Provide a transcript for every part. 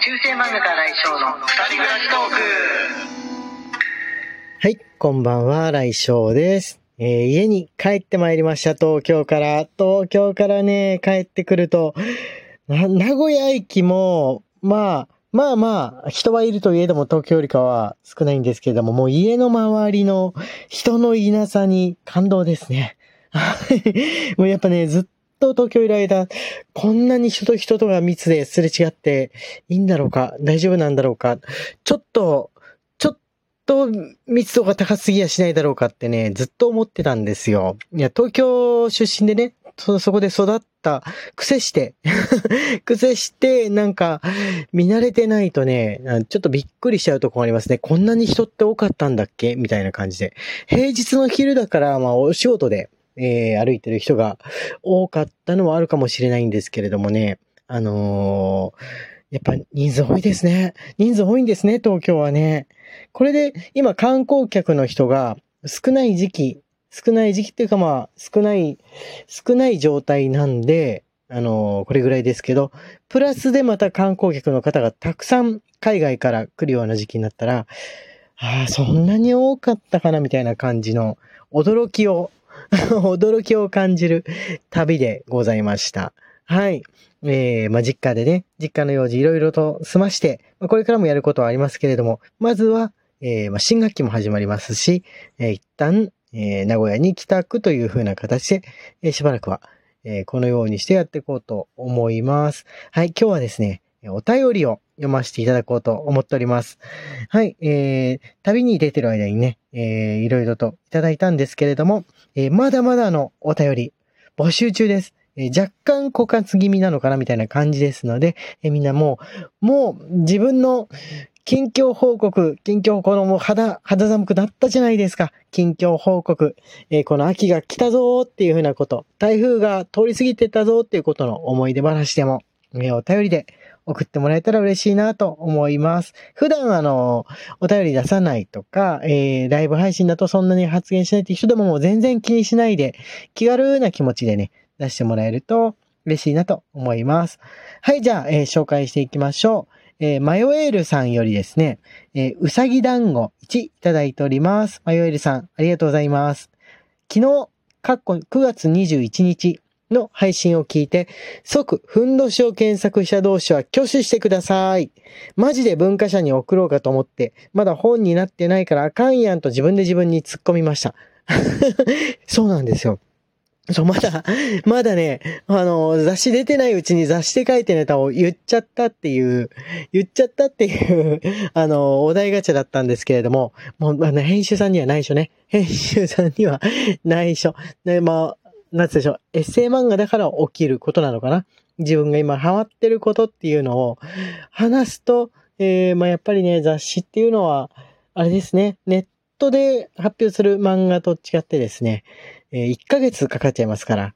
中世漫画家来翔の二人暮らしトークはい、こんばんは、来翔です。えー家に帰ってまいりました、東京から。東京からね、帰ってくると、名古屋駅も、まあ、まあまあ、人はいるといえども東京よりかは少ないんですけれども、もう家の周りの人のいなさに感動ですね。もうやっぱね、ずっと東京いる間、こんなに人と人とが密ですれ違っていいんだろうか大丈夫なんだろうかちょっと、ちょっと密度が高すぎやしないだろうかってね、ずっと思ってたんですよ。いや、東京出身でね、そ、そこで育った、癖して、癖して、なんか、見慣れてないとね、ちょっとびっくりしちゃうとこありますね。こんなに人って多かったんだっけ？みたいな感じで。平日の昼だから、まあ、お仕事で、えー歩いてる人が多かったのはあるかもしれないんですけれどもね、あのーやっぱ人数多いですね。人数多いんですね、東京はね。これで今観光客の人が少ない時期、少ない時期っていうかまあ少ない、少ない状態なんで、あのーこれぐらいですけど、プラスでまた観光客の方がたくさん海外から来るような時期になったら、ああ、そんなに多かったかなみたいな感じの驚きを、驚きを感じる旅でございました。はい。えー、まあ、実家でね、実家の用事いろいろと済まして、まあ、これからもやることはありますけれども、まずは、えー、まあ、新学期も始まりますし、えー一旦、えー名古屋に帰宅という風な形で、えーしばらくは、えーこのようにしてやっていこうと思います。はい、今日はですね、お便りを読ませていただこうと思っております。はい、えー、旅に出てる間にね、えー、いろいろといただいたんですけれども、えーまだまだのお便り募集中です。えー若干枯渇気味なのかなみたいな感じですので、えーみんなもう、もう自分の近況報告、近況このもう肌、肌寒くなったじゃないですか。近況報告。えーこの秋が来たぞーっていうふうなこと。台風が通り過ぎてたぞーっていうことの思い出話でも、えーお便りで送ってもらえたら嬉しいなと思います。普段あの、お便り出さないとか、えーライブ配信だとそんなに発言しないって人でももう全然気にしないで、気軽な気持ちでね、出してもらえると嬉しいなと思います。はい、じゃあ、えー紹介していきましょう。えーマヨエールさんよりですね、えーうさぎ団子1いただいております。マヨエールさん、ありがとうございます。昨日、かっこ9月21日の配信を聞いて、即、ふんどしを検索した同士は挙手してください。マジで文化社に送ろうかと思って、まだ本になってないからあかんやんと自分で自分に突っ込みました。そうなんですよ。そう、まだ、まだね、あの、雑誌出てないうちに雑誌で書いてネタを言っちゃったっていう、言っちゃったっていう、あの、お題ガチャだったんですけれども、もう、あの、編集さんには内緒ね。編集さんには内緒。ね、まあ、なんつでしょう、エッセイ漫画だから起きることなのかな。自分が今ハマってることっていうのを話すと、えー、まあやっぱりね、雑誌っていうのは、あれですね、ネットで発表する漫画と違ってですね、えー1ヶ月かかっちゃいますから、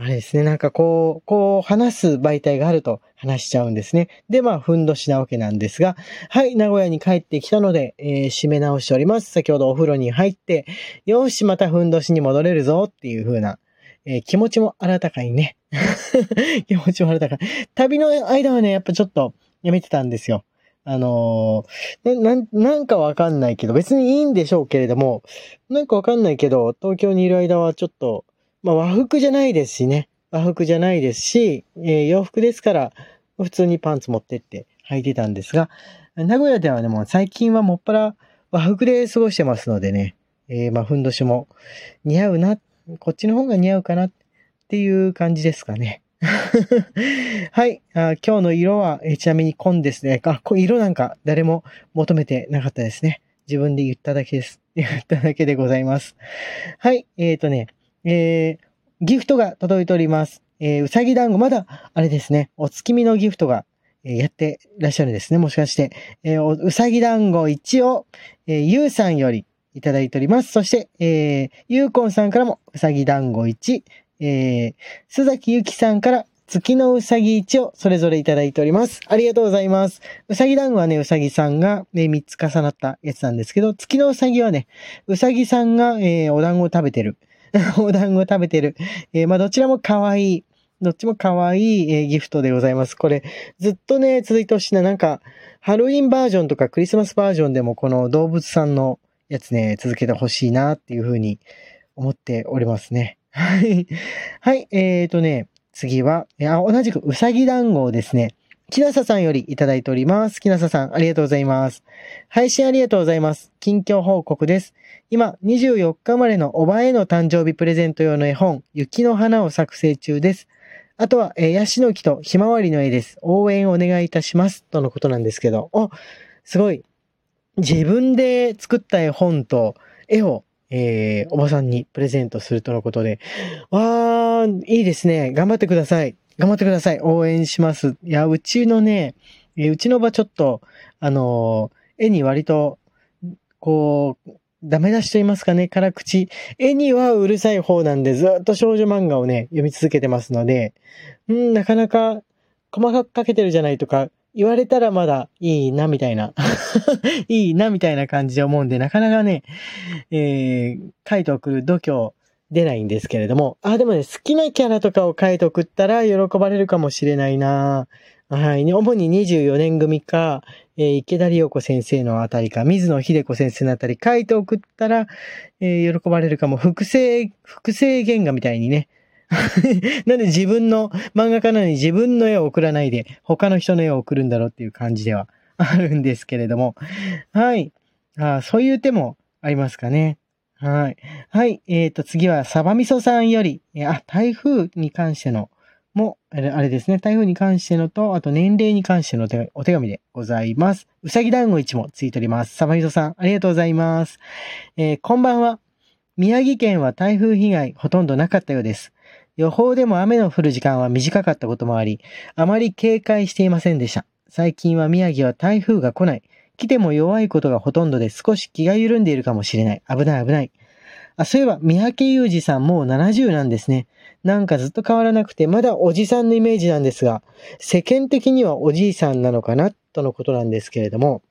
あれですね、なんかこう、こう話す媒体があると話しちゃうんですね。で、まあ、ふんどしなわけなんですが、はい、名古屋に帰ってきたので、えー締め直しております。先ほどお風呂に入って、よし、またふんどしに戻れるぞっていう風な、えー気持ちも新たかにね。気持ちも新たかに。旅の間はね、やっぱちょっとやめてたんですよ。あのーな、なん、かわかんないけど、別にいいんでしょうけれども、なんかわかんないけど、東京にいる間はちょっと、まあ和服じゃないですしね。和服じゃないですし、えー洋服ですから、普通にパンツ持ってって履いてたんですが、名古屋ではでもう最近はもっぱら和服で過ごしてますのでね、えーまあふんどしも似合うなっ、こっちの方が似合うかなっていう感じですかね。はいあ。今日の色は、えちなみに紺ですね。あ、こ色なんか誰も求めてなかったですね。自分で言っただけです。言っただけでございます。はい。えっ、とね、えー、ギフトが届いております。えー、うさぎ団子、まだ、あれですね、お月見のギフトが、えーやってらっしゃるんですね。もしかして。えーうさぎ団子1を、えーゆうさんよりいただいております。そして、えー、ゆうこんさんからもうさぎ団子1、えー、須崎ゆきさんから月のうさぎ1をそれぞれいただいております。ありがとうございます。うさぎ団子はね、うさぎさんが、ね、3つ重なったやつなんですけど、月のうさぎはね、うさぎさんが、えーお団子を食べてる。お団子を食べてる。えーまあ、どちらも可愛い、どっちも可愛い、えーギフトでございます。これ、ずっとね、続いてほしいな。なんか、ハロウィンバージョンとかクリスマスバージョンでもこの動物さんのやつね、続けてほしいなっていうふうに思っておりますね。はい。はい、えーとね、次は、あ、同じくうさぎ団子をですね、きなささんよりいただいております。きなささん、ありがとうございます。配信ありがとうございます。近況報告です。今、24日まれのおばへの誕生日プレゼント用の絵本、雪の花を作成中です。あとは、えーヤシの木とひまわりの絵です。応援お願いいたします。とのことなんですけど、お、すごい。自分で作った絵本と絵を、えーおばさんにプレゼントするとのことで、わー、いいですね。頑張ってください。頑張ってください。応援します。いや、うちのね、えうちの場ちょっと、あのー絵に割と、こう、ダメ出しと言いますかね、辛口。絵にはうるさい方なんで、ずっと少女漫画をね、読み続けてますので、うん、なかなか細かく描けてるじゃないとか、言われたらまだいいな、みたいな。いいな、みたいな感じで思うんで、なかなかね、えー、書いて送る度胸出ないんですけれども。あ、でもね、好きなキャラとかを書いて送ったら喜ばれるかもしれないな。はい。主に24年組か、えー池田理代子先生のあたりか、水野秀子先生のあたり書いて送ったら、えー喜ばれるかも。複製、複製原画みたいにね。なんで自分の漫画家なのに自分の絵を送らないで、他の人の絵を送るんだろうっていう感じでは あるんですけれども。はい。あそういう手もありますかね。はい。はい。えっ、と、次は、サバミソさんより、あ、台風に関しての、も、あれあれですね。台風に関してのと、あと年齢に関してのお手紙でございます。うさぎ団子1もついております。サバミソさん、ありがとうございます。えーこんばんは。宮城県は台風被害ほとんどなかったようです。予報でも雨の降る時間は短かったこともあり、あまり警戒していませんでした。最近は宮城は台風が来ない。来ても弱いことがほとんどで少し気が緩んでいるかもしれない。危ない危ない。あ、そういえば、三宅裕二さんもう70なんですね。なんかずっと変わらなくて、まだおじさんのイメージなんですが、世間的にはおじいさんなのかな、とのことなんですけれども、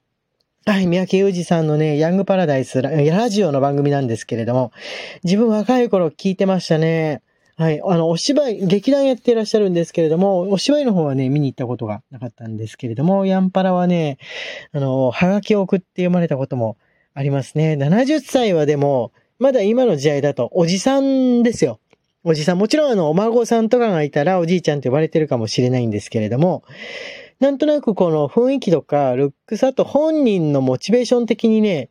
はい、三宅裕二さんのね、ヤングパラダイスラ、ラジオの番組なんですけれども、自分若い頃聞いてましたね。はい。あの、お芝居、劇団やってらっしゃるんですけれども、お芝居の方はね、見に行ったことがなかったんですけれども、ヤンパラはね、あの、はがきを送って読まれたこともありますね。70歳はでも、まだ今の時代だと、おじさんですよ。おじさん。もちろんあの、お孫さんとかがいたら、おじいちゃんって呼ばれてるかもしれないんですけれども、なんとなくこの雰囲気とか、ルックスあと本人のモチベーション的にね、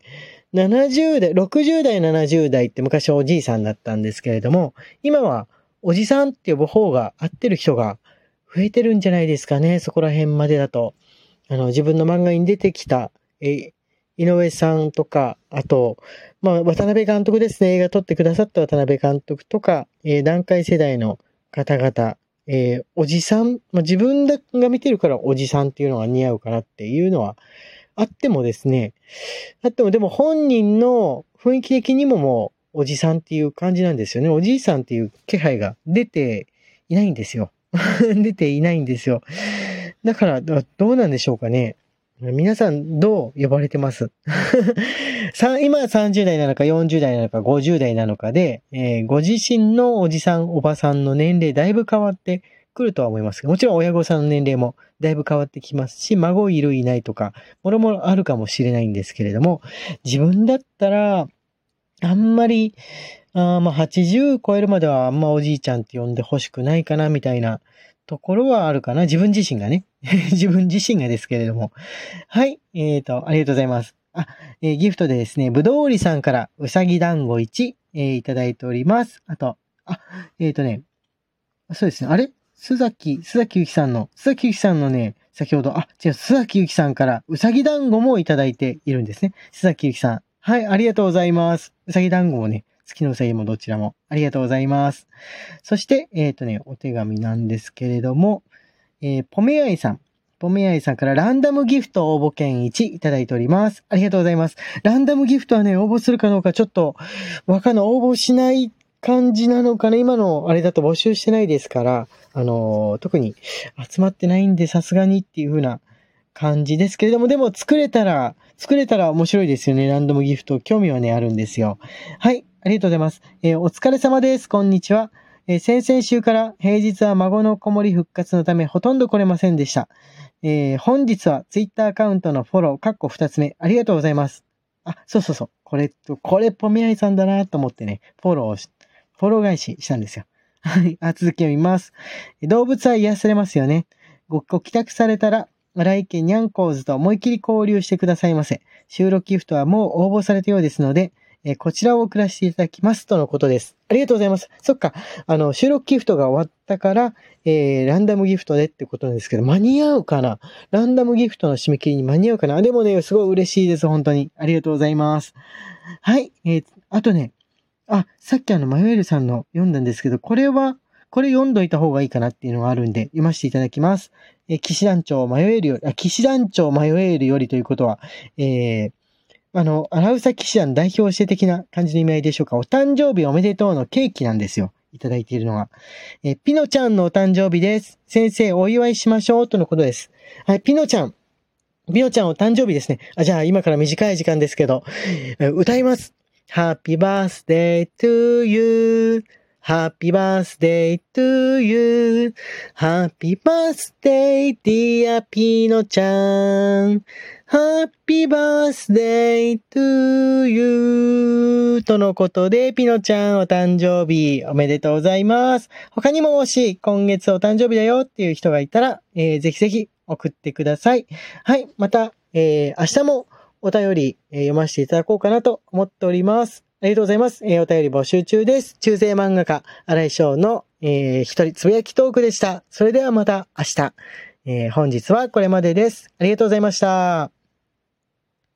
70代、60代、70代って昔おじいさんだったんですけれども、今はおじさんって呼ぶ方が合ってる人が増えてるんじゃないですかね、そこら辺までだと。あの、自分の漫画に出てきた、え、井上さんとか、あと、まあ、渡辺監督ですね、映画撮ってくださった渡辺監督とか、えー段階世代の方々、えーおじさん、まあ、自分が見てるからおじさんっていうのが似合うかなっていうのはあってもですね、あってもでも本人の雰囲気的にももうおじさんっていう感じなんですよね。おじいさんっていう気配が出ていないんですよ。出ていないんですよ。だから、どうなんでしょうかね。皆さんどう呼ばれてます？さ今30代なのか40代なのか50代なのかで、えーご自身のおじさんおばさんの年齢だいぶ変わってくるとは思いますが、もちろん親御さんの年齢もだいぶ変わってきますし、孫いるいないとか、もろもろあるかもしれないんですけれども、自分だったら、あんまり、あまあ80超えるまではあんまおじいちゃんって呼んでほしくないかなみたいなところはあるかな。自分自身がね。自分自身がですけれども。はい。えーと、ありがとうございます。あ、えーギフトでですね、ぶどうりさんからうさぎ団子1、えーいただいております。あと、あ、えーとね、そうですね。あれ？須崎、須崎ゆきさんの、須崎ゆきさんのね、先ほど、あ、違う、須崎ゆきさんからうさぎ団子もいただいているんですね。須崎ゆきさん。はい、ありがとうございます。うさぎ団子もね、月のうさぎもどちらもありがとうございます。そして、えっ、とね、お手紙なんですけれども、えーポメアイさん。ポメアイさんからランダムギフト応募券1いただいております。ありがとうございます。ランダムギフトはね、応募するかどうかちょっとわかんない。応募しない感じなのかな今のあれだと募集してないですから、あのー特に集まってないんでさすがにっていう風な感じですけれども、でも作れたら、作れたら面白いですよね。ランダムギフト。興味はね、あるんですよ。はい。ありがとうございます。えーお疲れ様です。こんにちは。えー先々週から平日は孫の子守復活のためほとんど来れませんでした。えー本日はツイッターアカウントのフォロー、かっこ2つ目、ありがとうございます。あ、そうそうそう。これ、これポメアイさんだなと思ってね、フォローし、フォロー返ししたんですよ。はい。あ、続きを見ます。動物は癒されますよね。ご、ご帰宅されたら、来家にゃんこーずと思い切り交流してくださいませ。収録ギフトはもう応募されたようですので、えこちらを送らせていただきますとのことです。ありがとうございます。そっか。あの、収録ギフトが終わったから、えー、ランダムギフトでってことなんですけど、間に合うかな？ランダムギフトの締め切りに間に合うかな？でもね、すごい嬉しいです。本当に。ありがとうございます。はい。えー、あとね、あ、さっきあの、マヨエルさんの読んだんですけど、これは、これ読んどいた方がいいかなっていうのがあるんで、読ませていただきます。え騎士団長迷えるより、あ、騎士団長迷えるよりということは、えー、あの、アラウサ騎士団代表して的な感じの意味合いでしょうか。お誕生日おめでとうのケーキなんですよ。いただいているのが。えピノちゃんのお誕生日です。先生、お祝いしましょうとのことです。はい、ピノちゃん。ピノちゃんお誕生日ですね。あ、じゃあ今から短い時間ですけど、歌います。Happy birthday to you. Happy birthday to you.Happy birthday dear ピノちゃん。Happy birthday to you とのことで、ピノちゃんお誕生日おめでとうございます。他にももし今月お誕生日だよっていう人がいたら、えーぜひぜひ送ってください。はい。また、えー明日もお便り、えー読ませていただこうかなと思っております。ありがとうございます。えーお便り募集中です。中世漫画家、荒井翔の、えー一人つぶやきトークでした。それではまた明日。えー本日はこれまでです。ありがとうございました。